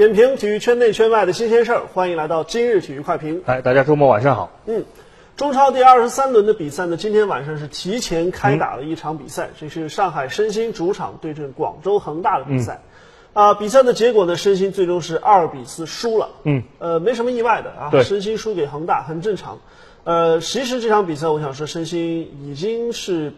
点评体育圈内圈外的新鲜事儿，欢迎来到今日体育快评。哎，大家周末晚上好。嗯，中超第二十三轮的比赛呢，今天晚上是提前开打了一场比赛，这是上海申鑫主场对阵广州恒大的比赛。啊，比赛的结果呢，申鑫最终是二比四输了。嗯，呃，没什么意外的啊，申鑫输给恒大很正常。呃，其实这场比赛，我想说，申鑫已经是，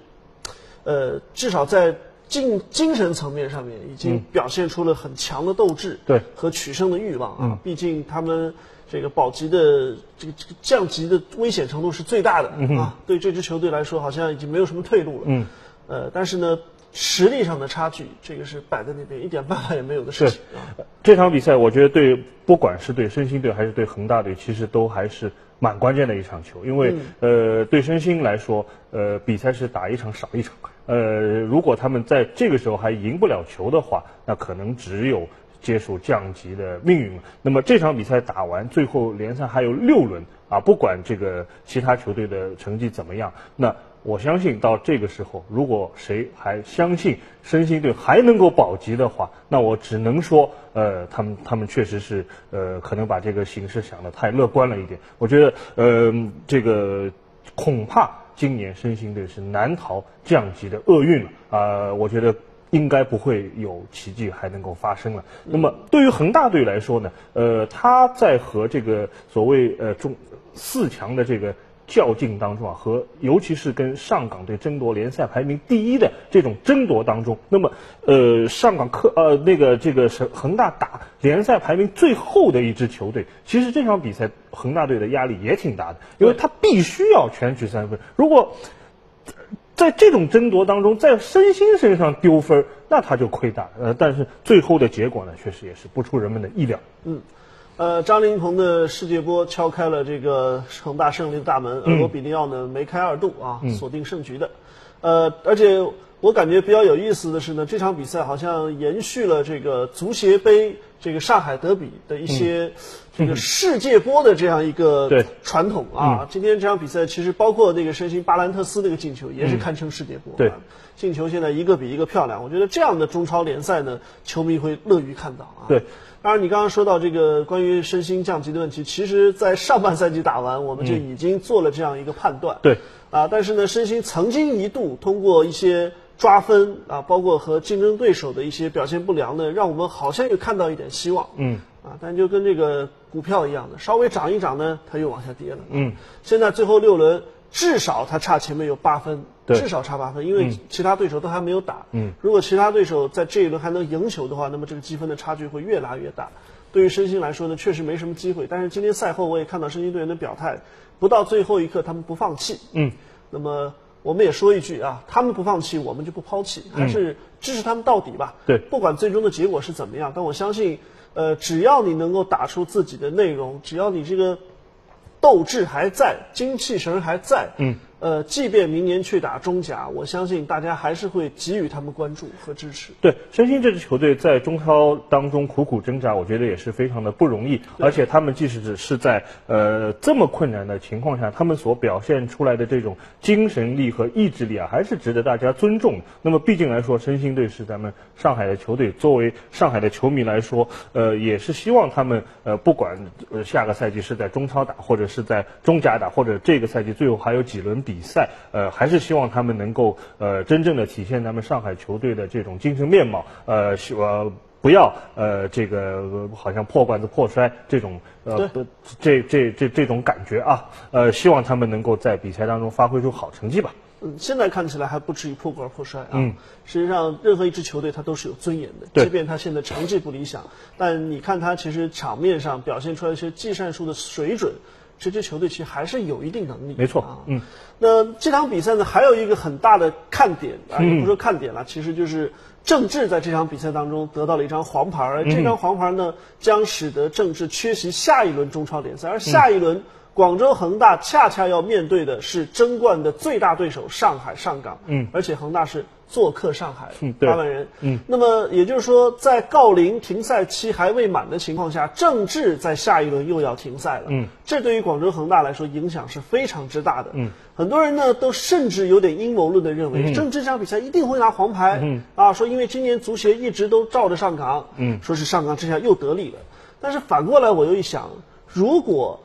呃，至少在精精神层面上面，已经表现出了很强的斗志，对和取胜的欲望啊。毕竟他们这个保级的这个这个降级的危险程度是最大的啊。对这支球队来说，好像已经没有什么退路了。嗯，呃，但是呢，实力上的差距，这个是摆在那边，一点办法也没有的事情啊。这场比赛，我觉得对不管是对申鑫队还是对恒大队，其实都还是蛮关键的一场球。因为、呃，对申鑫来说，呃，比赛是打一场少一场。呃，如果他们在这个时候还赢不了球的话，那可能只有接受降级的命运了。那么这场比赛打完，最后联赛还有六轮啊，不管这个其他球队的成绩怎么样，那我相信到这个时候，如果谁还相信申鑫队还能够保级的话，那我只能说，呃，他们他们确实是呃，可能把这个形势想得太乐观了一点。我觉得，呃，这个恐怕今年申鑫队是难逃降级的厄运了啊、我觉得。应该不会有奇迹还能够发生了。那么对于恒大队来说呢，呃，他在和这个所谓呃中四强的这个较劲当中啊，和尤其是跟上港队争夺联赛排名第一的这种争夺当中，那么呃上港客呃那个这个是恒大打联赛排名最后的一支球队，其实这场比赛恒大队的压力也挺大的，因为他必须要全取三分，如果在这种争夺当中，在申鑫身上丢分儿，那他就亏大了。呃，但是最后的结果呢，确实也是不出人们的意料。嗯呃，张琳芃的世界波敲开了这个恒大胜利的大门，而罗比尼奥呢梅开二度啊，锁定胜局的。呃，而且我感觉比较有意思的是呢，这场比赛好像延续了这个足协杯这个上海德比的一些这个世界波的这样一个传统啊。今天这场比赛其实包括那个申鑫巴兰特斯那个进球，也是堪称世界波。进球现在一个比一个漂亮。我觉得这样的中超联赛呢，球迷会乐于看到啊。对。当然，你刚刚说到这个关于身心降级的问题，其实，在上半赛季打完，我们就已经做了这样一个判断。对，啊，但是呢，身心曾经一度通过一些抓分啊，包括和竞争对手的一些表现不良呢，让我们好像又看到一点希望。嗯，啊，但就跟这个股票一样的，稍微涨一涨呢，它又往下跌了。嗯，现在最后六轮，至少他差前面有八分，对至少差八分，因为其他对手都还没有打。嗯，如果其他对手在这一轮还能赢球的话，那么这个积分的差距会越拉越大。对于申鑫来说呢，确实没什么机会。但是今天赛后我也看到申鑫队员的表态，不到最后一刻他们不放弃。嗯，那么我们也说一句啊，他们不放弃，我们就不抛弃，还是支持他们到底吧。对不管最终的结果是怎么样，但我相信，呃，只要你能够打出自己的内容，只要你这个斗志还在，精气神还在，嗯，呃，即便明年去打中甲，我相信大家还是会给予他们关注和支持。对，申鑫这支球队在中超当中苦苦挣扎，我觉得也是非常的不容易。而且他们即使只是在呃这么困难的情况下，他们所表现出来的这种精神力和意志力啊，还是值得大家尊重的。那么毕竟来说，申鑫队是咱们上海的球队，作为上海的球迷来说，呃，也是希望他们呃不管呃下个赛季是在中超打，或者是在中甲打，或者这个赛季最后还有几轮比赛，呃，还是希望他们能够呃真正的体现咱们上海球队的这种精神面貌，呃，希呃不要呃这个呃好像破罐子破摔这种呃不这这这这种感觉啊，呃，希望他们能够在比赛当中发挥出好成绩吧。嗯，现在看起来还不至于破罐破摔啊。嗯，实际上，任何一支球队它都是有尊严的，即便他现在成绩不理想，但你看他其实场面上表现出来一些技战术的水准，这支球队其实还是有一定能力。没错啊，嗯。那这场比赛呢，还有一个很大的看点啊，嗯也不说看点了，其实就是郑智在这场比赛当中得到了一张黄牌，而这张黄牌呢，将使得郑智缺席下一轮中超联赛，而下一轮。广州恒大恰恰要面对的是争冠的最大对手上海上港，嗯，而且恒大是做客上海，八万人。嗯，那么也就是说，在郜林停赛期还未满的情况下，郑智在下一轮又要停赛了。嗯，这对于广州恒大来说影响是非常之大的。嗯，很多人呢都甚至有点阴谋论的认为，郑智这场比赛一定会拿黄牌。嗯，啊，说因为今年足协一直都照着上港，嗯，说是上港这下又得利了。但是反过来我又一想，如果，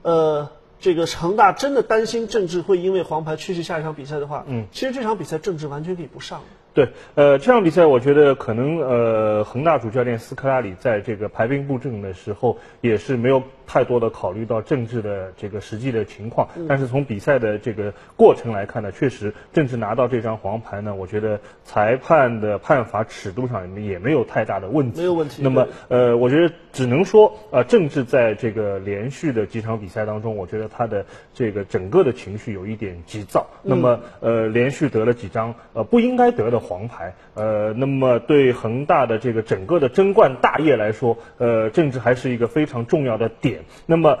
呃。这个恒大真的担心郑智会因为黄牌缺席下一场比赛的话，嗯，其实这场比赛郑智完全可以不上。对，呃，这场比赛我觉得可能呃，恒大主教练斯科拉里在这个排兵布阵的时候，也是没有太多的考虑到政治的这个实际的情况。但是从比赛的这个过程来看呢，确实政治拿到这张黄牌呢，我觉得裁判的判罚尺度上也没有太大的问题。没有问题。那么呃，我觉得只能说呃，政治在这个连续的几场比赛当中，我觉得他的这个整个的情绪有一点急躁。那么呃，连续得了几张呃不应该得的。黄牌，呃，那么对恒大的这个整个的争冠大业来说，呃，政治还是一个非常重要的点。那么，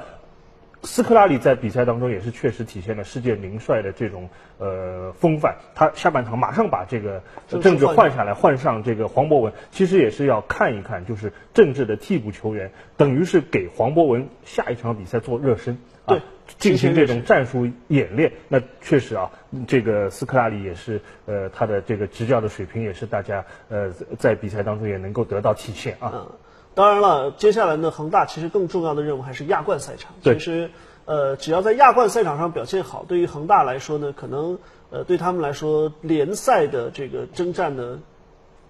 斯科拉里在比赛当中也是确实体现了世界名帅的这种呃风范。他下半场马上把这个政治换下来，换上这个黄博文，其实也是要看一看，就是政治的替补球员，等于是给黄博文下一场比赛做热身。啊。进行这种战术演练，那确实啊，这个斯科拉里也是，呃，他的这个执教的水平也是大家呃在比赛当中也能够得到体现啊。嗯，当然了，接下来呢，恒大其实更重要的任务还是亚冠赛场。其实，呃，只要在亚冠赛场上表现好，对于恒大来说呢，可能呃对他们来说，联赛的这个征战呢，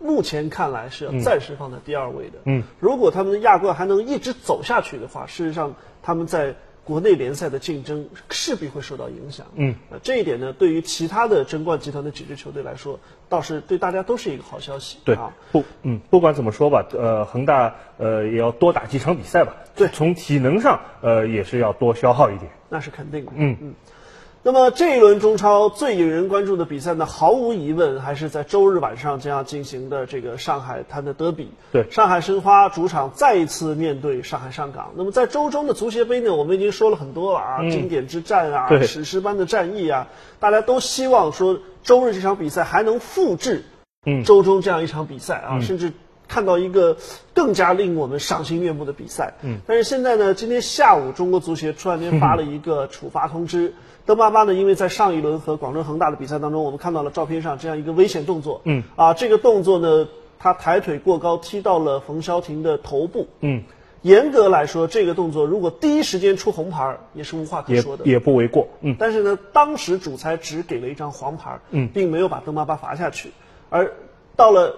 目前看来是要暂时放在第二位的。嗯。如果他们的亚冠还能一直走下去的话，事实上他们在。国内联赛的竞争势必会受到影响。嗯，这一点呢，对于其他的争冠集团的几支球队来说，倒是对大家都是一个好消息。对啊，不，嗯，不管怎么说吧，呃，恒大呃也要多打几场比赛吧。对，从体能上呃也是要多消耗一点。那是肯定的。嗯嗯。那么这一轮中超最引人关注的比赛呢，毫无疑问还是在周日晚上将要进行的这个上海滩的德比。对，上海申花主场再一次面对上海上港。那么在周中的足协杯呢，我们已经说了很多了啊，经典之战啊，史诗般的战役啊，大家都希望说周日这场比赛还能复制，嗯，周中这样一场比赛啊，甚至看到一个更加令我们赏心悦目的比赛。嗯，但是现在呢，今天下午中国足协突然间发了一个处罚通知。邓巴巴呢？因为在上一轮和广州恒大的比赛当中，我们看到了照片上这样一个危险动作。嗯。啊，这个动作呢，他抬腿过高踢到了冯潇霆的头部。嗯。严格来说，这个动作如果第一时间出红牌，也是无话可说的。也也不为过。嗯。但是呢，当时主裁只给了一张黄牌，嗯，并没有把邓巴巴罚下去。而到了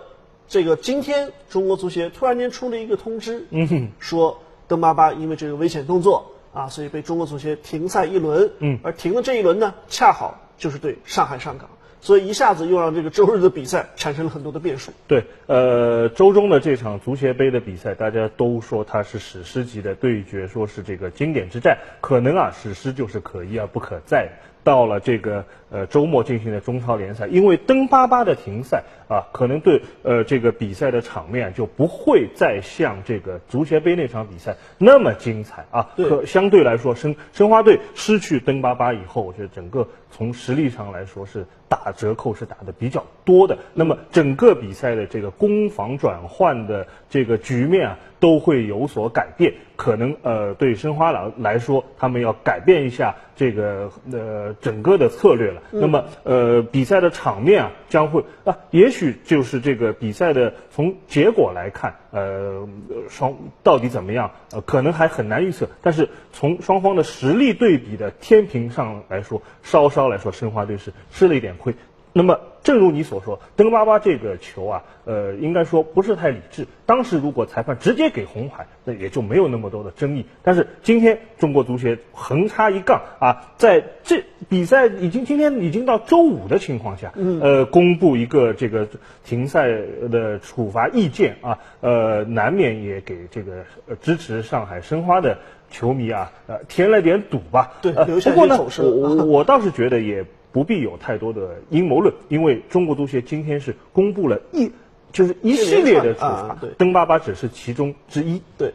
这个今天，中国足协突然间出了一个通知，嗯，说登巴巴因为这个危险动作。啊，所以被中国足协停赛一轮，嗯，而停的这一轮呢，恰好就是对上海上港，所以一下子又让这个周日的比赛产生了很多的变数。对，呃，周中的这场足协杯的比赛，大家都说它是史诗级的对决，说是这个经典之战，可能啊，史诗就是可一而不可再。到了这个呃周末进行的中超联赛，因为登巴巴的停赛啊，可能对呃这个比赛的场面就不会再像这个足协杯那场比赛那么精彩啊。可相对来说，申申花队失去登巴巴以后，我觉得整个从实力上来说是打折扣，是打的比较多的。那么整个比赛的这个攻防转换的这个局面啊，都会有所改变。可能呃对申花来来说，他们要改变一下这个呃整个的策略了。那么呃比赛的场面啊将会啊，也许就是这个比赛的从结果来看，呃双到底怎么样，呃可能还很难预测。但是从双方的实力对比的天平上来说，稍稍来说申花队是吃了一点亏。那么，正如你所说，登巴巴这个球啊，呃，应该说不是太理智。当时如果裁判直接给红牌，那也就没有那么多的争议。但是今天中国足协横插一杠啊，在这比赛已经今天已经到周五的情况下，呃，公布一个这个停赛的处罚意见啊，呃，难免也给这个支持上海申花的球迷啊，呃，添了点堵吧。对，不过呢，我我倒是觉得也。不必有太多的阴谋论，因为中国足协今天是公布了一，就是一系列的处罚，登巴巴只是其中之一。对，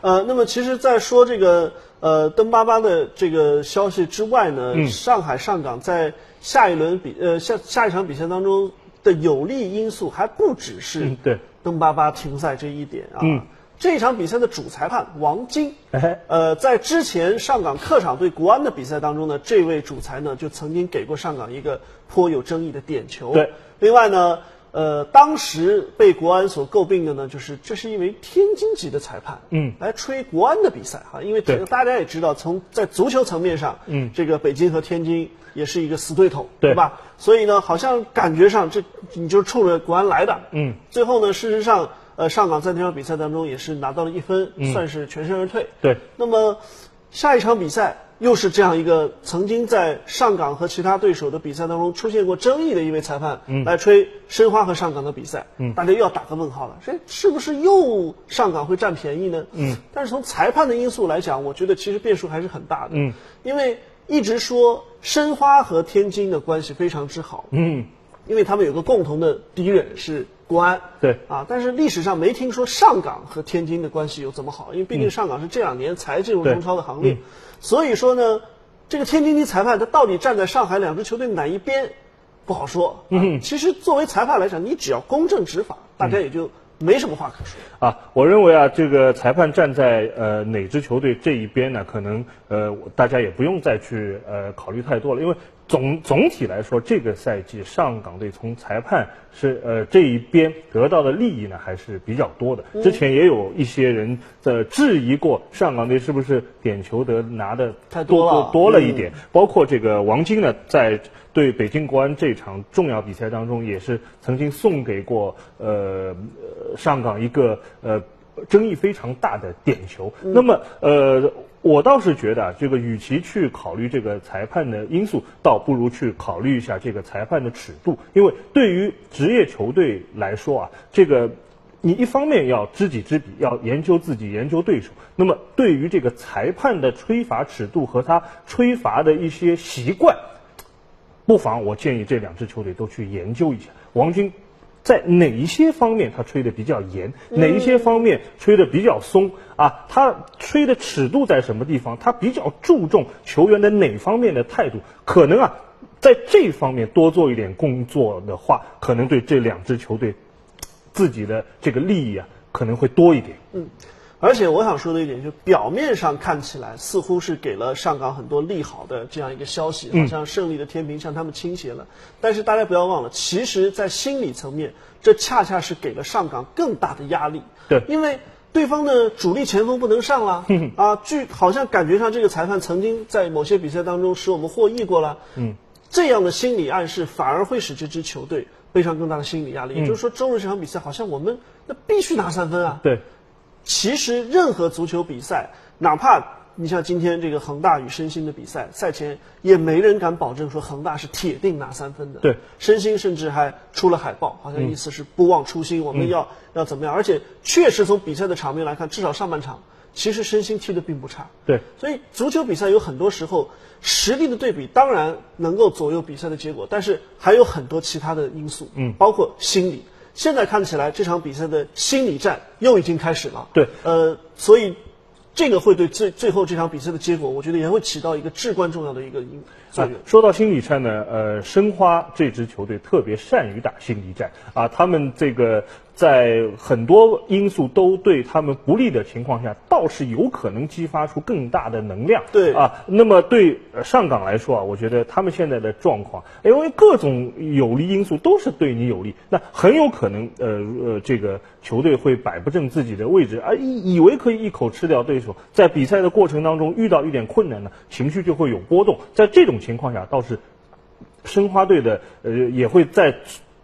呃，那么其实，在说这个呃登巴巴的这个消息之外呢，上海上港在下一轮比呃下下一场比赛当中的有利因素还不只是对。登巴巴停赛这一点啊。嗯这场比赛的主裁判王晶，哎。呃，在之前上港客场对国安的比赛当中呢，这位主裁呢就曾经给过上港一个颇有争议的点球。对，另外呢，呃，当时被国安所诟病的呢，就是这是一位天津籍的裁判，嗯，来吹国安的比赛哈，因为对。大家也知道，从在足球层面上，嗯。这个北京和天津也是一个死对头，对。吧？所以呢，好像感觉上这你就是冲着国安来的，嗯，最后呢，事实上，呃，上港在那场比赛当中也是拿到了一分，嗯。算是全身而退。对，那么下一场比赛又是这样一个曾经在上港和其他对手的比赛当中出现过争议的一位裁判，来吹申花和上港的比赛，嗯，大家又要打个问号了，这是不是又上港会占便宜呢？嗯，但是从裁判的因素来讲，我觉得其实变数还是很大的，嗯，因为一直说申花和天津的关系非常之好，嗯，因为他们有个共同的敌人是国安，对。啊，但是历史上没听说上港和天津的关系有怎么好，因为毕竟上港是这两年才进入中超的行列，所以说呢，这个天津的裁判他到底站在上海两支球队哪一边，不好说。嗯，其实作为裁判来讲，你只要公正执法，大家也就没什么话可说。啊，我认为啊，这个裁判站在呃哪支球队这一边呢？可能呃大家也不用再去呃考虑太多了，因为总总体来说，这个赛季上港队从裁判是呃这一边得到的利益呢还是比较多的。之前也有一些人在质疑过上港队是不是点球得拿的太多了多多了一嗯。点，包括这个王晶呢，在对北京国安这场重要比赛当中，也是曾经送给过呃呃上港一个呃争议非常大的点球。那么呃，我倒是觉得啊，这个与其去考虑这个裁判的因素，倒不如去考虑一下这个裁判的尺度，因为对于职业球队来说啊，这个。你一方面要知己知彼，要研究自己，研究对手。那么对于这个裁判的吹罚尺度和他吹罚的一些习惯，不妨我建议这两支球队都去研究一下，王军在哪一些方面他吹的比较严，哪一些方面吹的比较松啊？他吹的尺度在什么地方？他比较注重球员的哪方面的态度？可能啊，在这方面多做一点工作的话，可能对这两支球队自己的这个利益啊，可能会多一点。而且我想说的一点，就是表面上看起来似乎是给了上港很多利好的这样一个消息，好像胜利的天平向他们倾斜了。但是大家不要忘了，其实，在心理层面，这恰恰是给了上港更大的压力。对因为对方的主力前锋不能上了，啊，据好像感觉上这个裁判曾经在某些比赛当中使我们获益过了，嗯，这样的心理暗示反而会使这支球队背上更大的心理压力。也就是说，周日这场比赛好像我们那必须拿三分啊，对，其实任何足球比赛，哪怕你像今天这个恒大与申鑫的比赛，赛前也没人敢保证说恒大是铁定拿三分的。对，申鑫甚至还出了海报，好像意思是不忘初心，我们要、要怎么样？而且确实从比赛的场面来看，至少上半场，其实申鑫踢的并不差。对，所以足球比赛有很多时候实力的对比当然能够左右比赛的结果，但是还有很多其他的因素，嗯，包括心理。现在看起来这场比赛的心理战又已经开始了，对，呃，所以这个会对最最后这场比赛的结果，我觉得也会起到一个至关重要的一个因作啊。，说到心理战呢，呃，申花这支球队特别善于打心理战啊，他们这个在很多因素都对他们不利的情况下，倒是有可能激发出更大的能量。对啊，那么对呃上港来说啊，我觉得他们现在的状况，因为各种有利因素都是对你有利，那很有可能呃呃这个球队会摆不正自己的位置，而以以为可以一口吃掉对手，在比赛的过程当中遇到一点困难呢，情绪就会有波动。在这种情况下，倒是申花队的呃也会在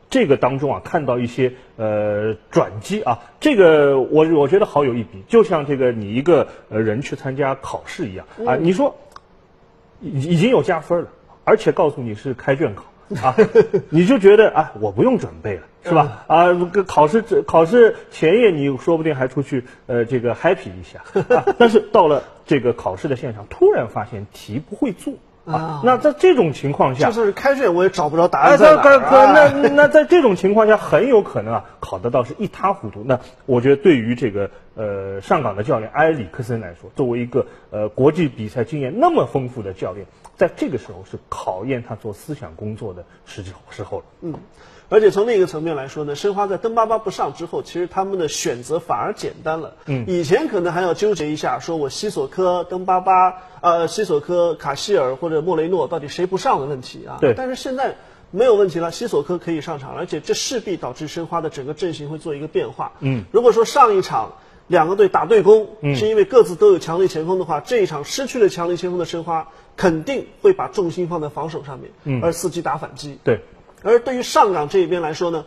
这个当中啊看到一些呃转机啊，这个我我觉得好有一比，就像这个你一个呃人去参加考试一样啊，你说已已经有加分了，而且告诉你是开卷考。啊，你就觉得啊，我不用准备了，是吧？啊，考试考试前夜，你说不定还出去呃这个 happy 一下，啊、但是到了这个考试的现场，突然发现题不会做啊，那在这种情况下就，是开卷，我也找不着答哎，案在在可可哪儿啊。那那在这种情况下，很有可能啊考得到是一塌糊涂。那我觉得对于这个呃上港的教练埃里克森来说，作为一个呃国际比赛经验那么丰富的教练，在这个时候是考验他做思想工作的时时候了。嗯。而且从另一个层面来说呢，申花在登巴巴不上之后，其实他们的选择反而简单了。嗯，以前可能还要纠结一下，说我西索科、登巴巴、呃西索科、卡希尔或者莫雷诺到底谁不上的问题啊。对。但是现在没有问题了，西索科可以上场，而且这势必导致申花的整个阵型会做一个变化。嗯。如果说上一场两个队打对攻，是因为各自都有强力前锋的话，这一场失去了强力前锋的申花肯定会把重心放在防守上面，嗯，而伺机打反击。对。而对于上港这一边来说呢，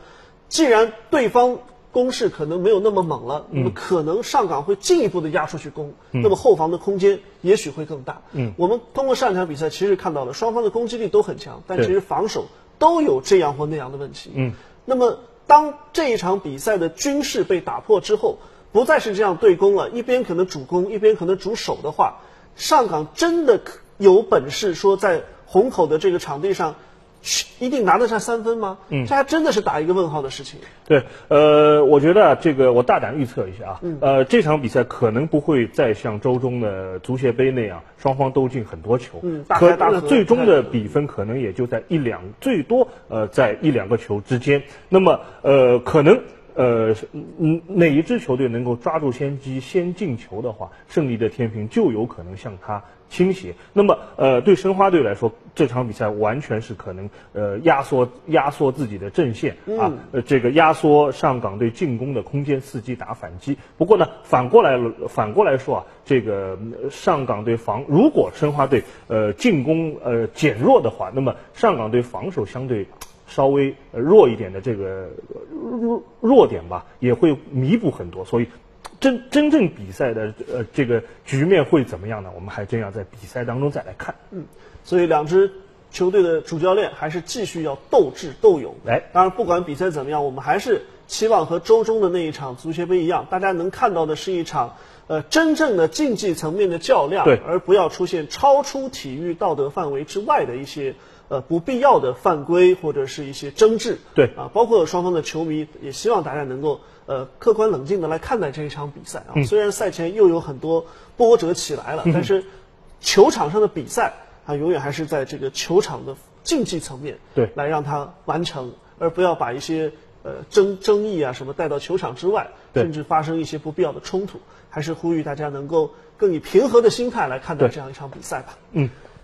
既然对方攻势可能没有那么猛了，那么可能上港会进一步的压出去攻，那么后防的空间也许会更大。嗯，我们通过上一场比赛其实看到了双方的攻击力都很强，但其实防守都有这样或那样的问题。嗯，那么当这一场比赛的均势被打破之后，不再是这样对攻了，一边可能主攻，一边可能主守的话，上港真的有本事说在虹口的这个场地上。一定拿得上三分吗？嗯，这还真的是打一个问号的事情。对，呃，我觉得这个我大胆预测一下啊，呃，这场比赛可能不会再像周中的足协杯那样，双方都进很多球。嗯，可那最终的比分可能也就在一两，最多呃在一两个球之间。那么呃，可能呃，哪一支球队能够抓住先机先进球的话，胜利的天平就有可能向他。倾斜，那么呃，对申花队来说，这场比赛完全是可能呃压缩压缩自己的阵线啊，呃这个压缩上港队进攻的空间，伺机打反击。不过呢，反过来反过来说啊，这个上港队防如果申花队呃进攻呃减弱的话，那么上港队防守相对稍微弱一点的这个弱弱点吧，也会弥补很多，所以。真真正比赛的呃这个局面会怎么样呢？我们还真要在比赛当中再来看。嗯，所以两支球队的主教练还是继续要斗智斗勇。哎，当然不管比赛怎么样，我们还是期望和周中的那一场足协杯一样，大家能看到的是一场呃真正的竞技层面的较量，对，而不要出现超出体育道德范围之外的一些呃不必要的犯规或者是一些争执。对，啊，包括双方的球迷也希望大家能够。呃，客观冷静的来看待这一场比赛啊。虽然赛前又有很多波折起来了，但是球场上的比赛啊，永远还是在这个球场的竞技层面对来让它完成，而不要把一些呃争争议啊什么带到球场之外，甚至发生一些不必要的冲突。还是呼吁大家能够更以平和的心态来看待这样一场比赛吧。嗯。